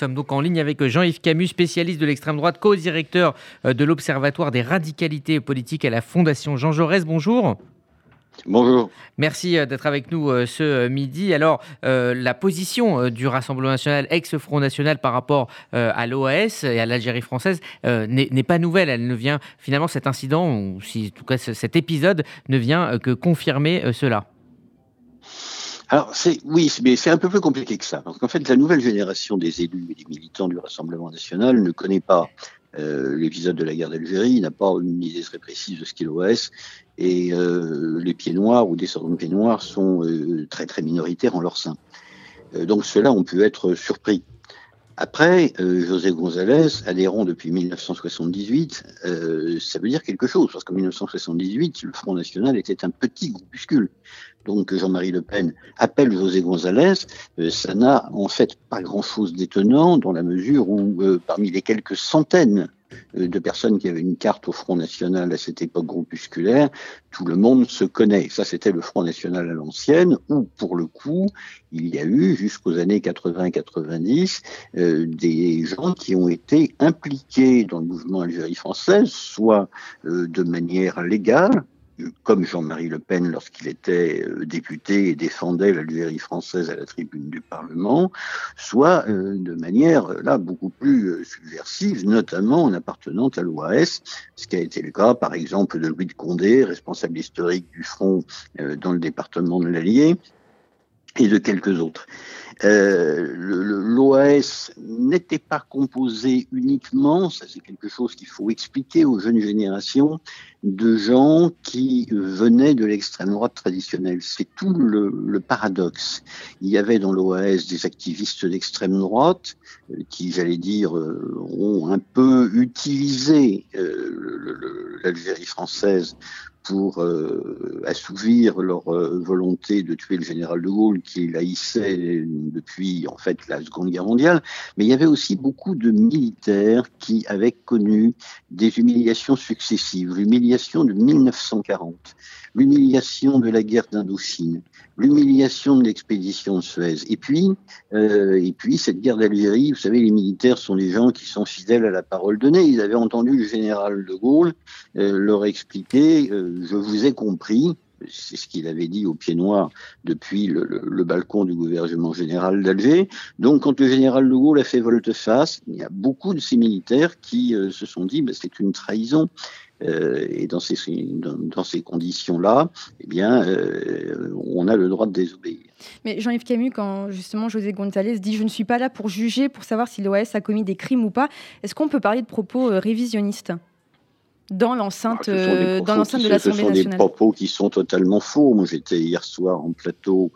Nous sommes donc en ligne avec Jean-Yves Camus, spécialiste de l'extrême droite, co-directeur euh, de l'Observatoire des radicalités politiques à la Fondation Jean Jaurès. Bonjour. Bonjour. Merci euh, d'être avec nous euh, ce midi. Alors, la position du Rassemblement national, ex-Front national par rapport à l'OAS et à l'Algérie française n'est pas nouvelle. Elle ne vient finalement, cet incident, ou si, en tout cas cet épisode, ne vient que confirmer cela. Alors, c'est, oui, mais c'est un peu plus compliqué que ça. Parce qu'en fait, la nouvelle génération des élus et des militants du Rassemblement national ne connaît pas euh, l'épisode de la guerre d'Algérie, n'a pas une idée très précise de ce qu'est l'OS, et euh, les pieds noirs ou des sortes de pieds noirs sont euh, très très minoritaires en leur sein. Euh, donc ceux-là ont pu être surpris. Après, José González, adhérent depuis 1978, euh, ça veut dire quelque chose, parce qu'en 1978, le Front National était un petit groupuscule. Donc Jean-Marie Le Pen appelle José González, euh, ça n'a en fait pas grand-chose d'étonnant dans la mesure où parmi les quelques centaines euh, de personnes qui avaient une carte au Front National à cette époque groupusculaire, tout le monde se connaît. Ça, c'était le Front National à l'ancienne, où, pour le coup, il y a eu, jusqu'aux années 80-90, euh, des gens qui ont été impliqués dans le mouvement Algérie française, soit euh, de manière légale, comme Jean-Marie Le Pen lorsqu'il était euh, député et défendait l'Algérie française à la tribune du Parlement, soit euh, de manière euh, là beaucoup plus subversive, notamment en appartenant à l'OAS, ce qui a été le cas par exemple de Louis de Condé, responsable historique du Front dans le département de l'Allier, et de quelques autres. Euh, L'OAS n'était pas composé uniquement, ça c'est quelque chose qu'il faut expliquer aux jeunes générations, de gens qui venaient de l'extrême droite traditionnelle. C'est tout le, paradoxe. Il y avait dans l'OAS des activistes d'extrême droite euh, qui, j'allais dire, euh, ont un peu utilisé l'Algérie française pour euh, assouvir leur euh, volonté de tuer le général de Gaulle qui haïssait depuis en fait la Seconde Guerre mondiale, mais il y avait aussi beaucoup de militaires qui avaient connu des humiliations successives. L'humiliation de 1940, l'humiliation de la guerre d'Indochine, l'humiliation de l'expédition de Suez, et puis euh, et puis cette guerre d'Algérie. Vous savez, les militaires sont des gens qui sont fidèles à la parole donnée. Ils avaient entendu le général de Gaulle euh, leur expliquer euh, je vous ai compris c'est ce qu'il avait dit au pied noir depuis le, balcon du gouvernement général d'Alger. Donc, quand le général de Gaulle a fait volte-face, il y a beaucoup de ces militaires qui euh, se sont dit, bah, c'est une trahison. Euh, et dans ces, conditions-là, eh bien, euh, on a le droit de désobéir. Mais Jean-Yves Camus, quand justement José González dit Je ne suis pas là pour juger, pour savoir si l'OAS a commis des crimes ou pas, est-ce qu'on peut parler de propos révisionnistes? Dans l'enceinte dans l'enceinte de l'Assemblée nationale. Ce sont des propos qui sont totalement faux. Moi, j'étais hier soir en plateau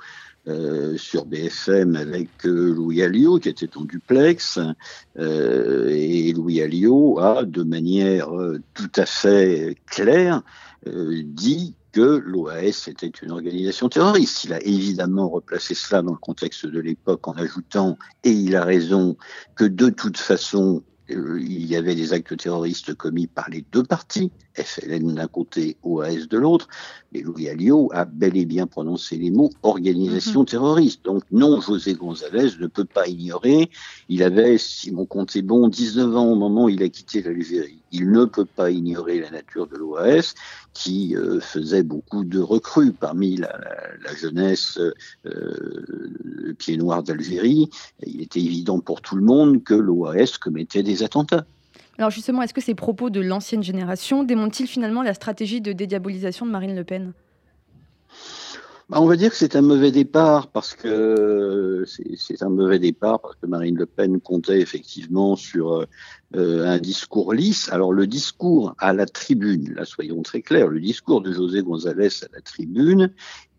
euh, sur BFM avec euh, Louis Alliot qui était en duplex euh, et Louis Alliot a de manière euh, tout à fait claire euh, dit que l'OAS était une organisation terroriste. Il a évidemment replacé cela dans le contexte de l'époque en ajoutant, et il a raison, que de toute façon, euh, il y avait des actes terroristes commis par les deux partis, FLN d'un côté, OAS de l'autre, mais Louis Alliot a bel et bien prononcé les mots organisation -hmm. terroriste. Donc non, José González ne peut pas ignorer, il avait, si mon compte est bon, 19 ans au moment où il a quitté l'Algérie. Il ne peut pas ignorer la nature de l'OAS, qui euh, faisait beaucoup de recrues parmi la, jeunesse euh, pied noir d'Algérie. Il était évident pour tout le monde que l'OAS commettait des attentats. Alors justement, est-ce que ces propos de l'ancienne génération démontrent-ils finalement la stratégie de dédiabolisation de Marine Le Pen? Bah, on va dire que c'est un mauvais départ parce que c'est un mauvais départ parce que Marine Le Pen comptait effectivement sur euh, un discours lisse. Alors le discours à la tribune, là soyons très clairs, le discours de José González à la tribune,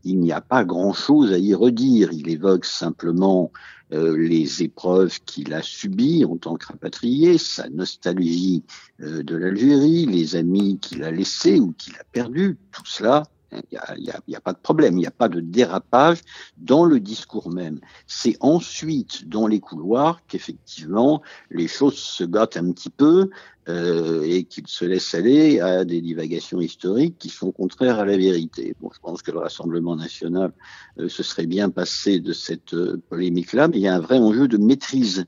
il n'y a pas grand-chose à y redire. Il évoque simplement euh, les épreuves qu'il a subies en tant que rapatrié, sa nostalgie euh, de l'Algérie, les amis qu'il a laissés ou qu'il a perdus, tout cela il n'y a, pas de problème, il n'y a pas de dérapage dans le discours même. C'est ensuite dans les couloirs qu'effectivement les choses se gâtent un petit peu euh, et qu'il se laisse aller à des divagations historiques qui sont contraires à la vérité. Bon, je pense que le Rassemblement national euh, se serait bien passé de cette euh, polémique-là, mais il y a un vrai enjeu de maîtrise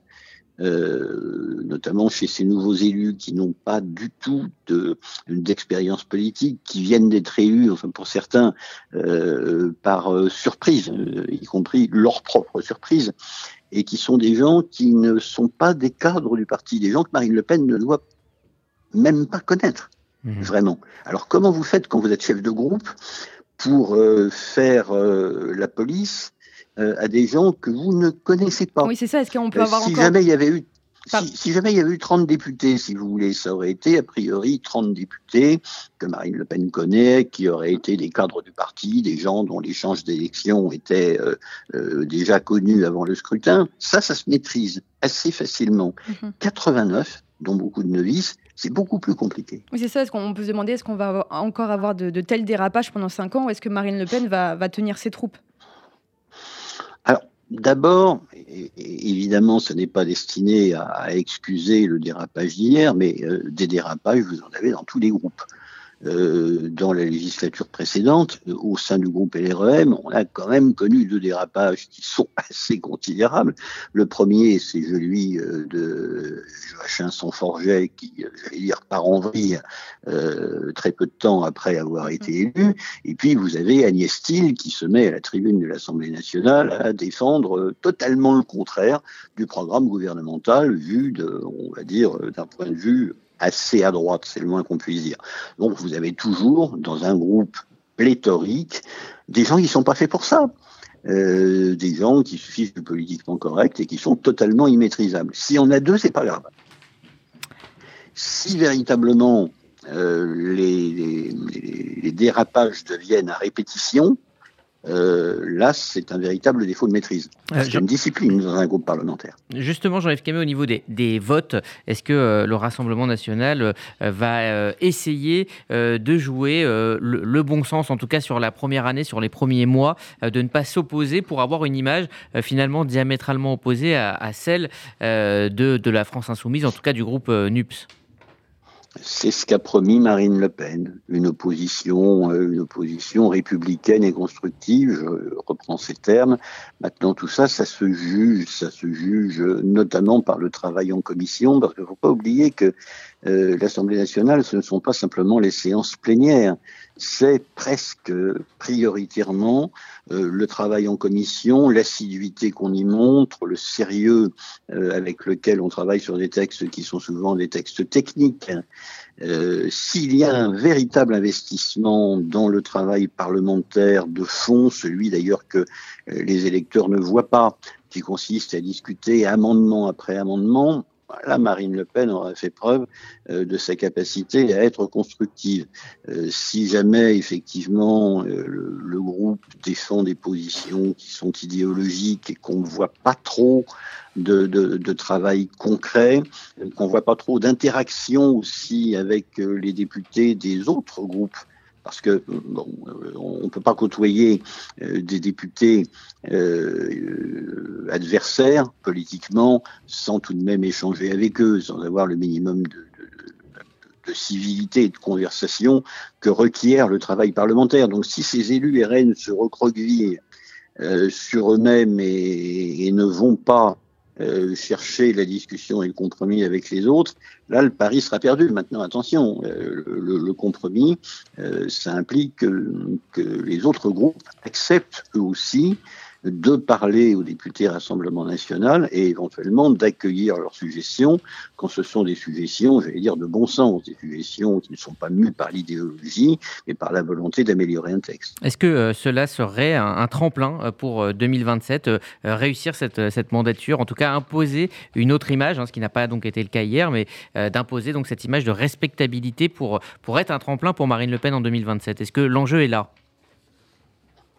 euh, notamment chez ces nouveaux élus qui n'ont pas du tout d'expérience politique, qui viennent d'être élus, enfin pour certains, euh, par euh, surprise, y compris leur propre surprise, et qui sont des gens qui ne sont pas des cadres du parti, des gens que Marine Le Pen ne doit même pas connaître, mmh. vraiment. Alors comment vous faites quand vous êtes chef de groupe pour faire la police euh, à des gens que vous ne connaissez pas. Oui, c'est ça. Est-ce qu'on peut euh, avoir si jamais il y avait eu si, jamais il y avait eu 30 députés, si vous voulez, ça aurait été a priori 30 députés que Marine Le Pen connaît, qui auraient été des cadres du parti, des gens dont l'échange d'élections était euh, déjà connu avant le scrutin. Ça, ça se maîtrise assez facilement. 89, mhm. dont beaucoup de novices, c'est beaucoup plus compliqué. Oui, c'est ça. Est-ce qu'on peut se demander, est-ce qu'on va encore avoir de, tels dérapages pendant 5 ans ou est-ce que Marine Le Pen va, va tenir ses troupes? D'abord, évidemment, ce n'est pas destiné à, excuser le dérapage d'hier, mais euh, des dérapages, vous en avez dans tous les groupes. Euh, dans la législature précédente, euh, au sein du groupe LREM, on a quand même connu deux dérapages qui sont assez considérables. Le premier, c'est celui euh, de Joachim Sonforget, qui, j'allais dire, part en vrille très peu de temps après avoir été élu. Et puis, vous avez Agnès Thiel qui se met à la tribune de l'Assemblée nationale à défendre totalement le contraire du programme gouvernemental vu, de, on va dire, d'un point de vue assez à droite, c'est le moins qu'on puisse dire. Donc vous avez toujours, dans un groupe pléthorique, des gens qui ne sont pas faits pour ça. Euh, des gens qui se fichent du politiquement correct et qui sont totalement immaîtrisables. Si on a deux, c'est pas grave. Si véritablement euh, les, les, dérapages deviennent à répétition, euh, là, c'est un véritable défaut de maîtrise. Euh, c'est une discipline dans un groupe parlementaire. Justement, Jean-Yves Camus, au niveau des, votes, est-ce que euh, le Rassemblement national va essayer de jouer le, bon sens, en tout cas sur la première année, sur les premiers mois, de ne pas s'opposer pour avoir une image finalement diamétralement opposée à, celle de, de, la France insoumise, en tout cas du groupe NUPS? C'est ce qu'a promis Marine Le Pen, une opposition, euh, une opposition républicaine et constructive. Je reprends ces termes. Maintenant, tout ça, ça se juge, ça se juge notamment par le travail en commission, parce qu'il ne faut pas oublier que euh, l'Assemblée nationale, ce ne sont pas simplement les séances plénières, c'est presque prioritairement euh, le travail en commission, l'assiduité qu'on y montre, le sérieux euh, avec lequel on travaille sur des textes qui sont souvent des textes techniques. S'il y a un véritable investissement dans le travail parlementaire de fond, celui d'ailleurs que les électeurs ne voient pas, qui consiste à discuter amendement après amendement, Là, Marine Le Pen aura fait preuve euh, de sa capacité à être constructive. Euh, si jamais, effectivement, euh, le, groupe défend des positions qui sont idéologiques et qu'on ne voit pas trop de, de travail concret, qu'on ne voit pas trop d'interaction aussi avec les députés des autres groupes, parce que bon, on ne peut pas côtoyer euh, des députés euh, adversaires politiquement sans tout de même échanger avec eux, sans avoir le minimum de, civilité et de conversation que requiert le travail parlementaire. Donc si ces élus RN se recroquevillent euh, sur eux-mêmes et, ne vont pas euh, chercher la discussion et le compromis avec les autres, là, le pari sera perdu. Maintenant, attention, euh, le, compromis, euh, ça implique que, que, les autres groupes acceptent eux aussi de parler aux députés Rassemblement national et éventuellement d'accueillir leurs suggestions quand ce sont des suggestions, j'allais dire, de bon sens, des suggestions qui ne sont pas mues par l'idéologie, mais par la volonté d'améliorer un texte. Est-ce que euh, cela serait un, tremplin euh, pour 2027, euh, réussir cette, cette, mandature, en tout cas imposer une autre image, hein, ce qui n'a pas donc été le cas hier, mais d'imposer donc cette image de respectabilité pour, pour être un tremplin pour Marine Le Pen en 2027 Est-ce que l'enjeu est là?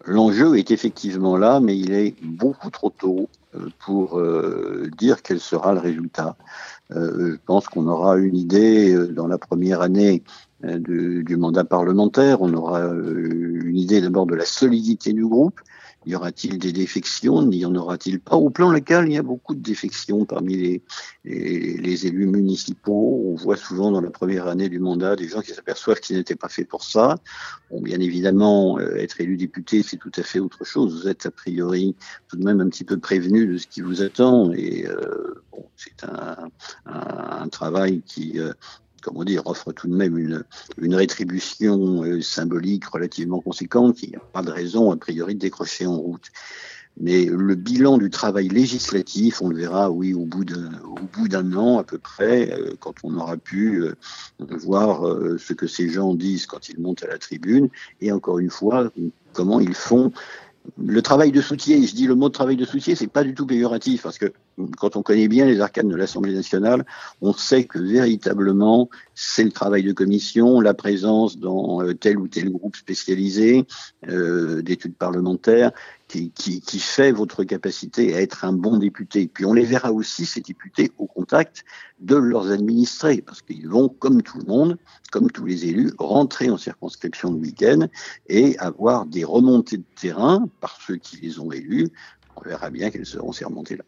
L'enjeu est effectivement là, mais il est beaucoup trop tôt euh, pour euh, dire quel sera le résultat. Euh, je pense qu'on aura une idée dans la première année du, du mandat parlementaire, on aura une idée d'abord de la solidité du groupe, y aura-t-il des défections? N'y en aura-t-il pas? Au plan local, il y a beaucoup de défections parmi les, élus municipaux. On voit souvent dans la première année du mandat des gens qui s'aperçoivent qu'ils n'étaient pas faits pour ça. Bon, bien évidemment, euh, être élu député, c'est tout à fait autre chose. Vous êtes a priori tout de même un petit peu prévenu de ce qui vous attend. Et euh, bon, C'est un, un, travail qui, comment dire, offre tout de même une, une rétribution symbolique relativement conséquente. Il n'y a pas de raison, a priori, de décrocher en route. Mais le bilan du travail législatif, on le verra, oui, au bout d'un an à peu près, euh, quand on aura pu euh, voir euh, ce que ces gens disent quand ils montent à la tribune, et encore une fois, comment ils font le travail de soutien, je dis le mot travail de soutien, c'est pas du tout péjoratif parce que quand on connaît bien les arcanes de l'Assemblée nationale, on sait que véritablement c'est le travail de commission, la présence dans euh, tel ou tel groupe spécialisé euh, d'études parlementaires qui, fait votre capacité à être un bon député. Puis on les verra aussi, ces députés, au contact de leurs administrés, parce qu'ils vont, comme tout le monde, comme tous les élus, rentrer en circonscription le week-end et avoir des remontées de terrain par ceux qui les ont élus. On verra bien quelles seront ces remontées-là.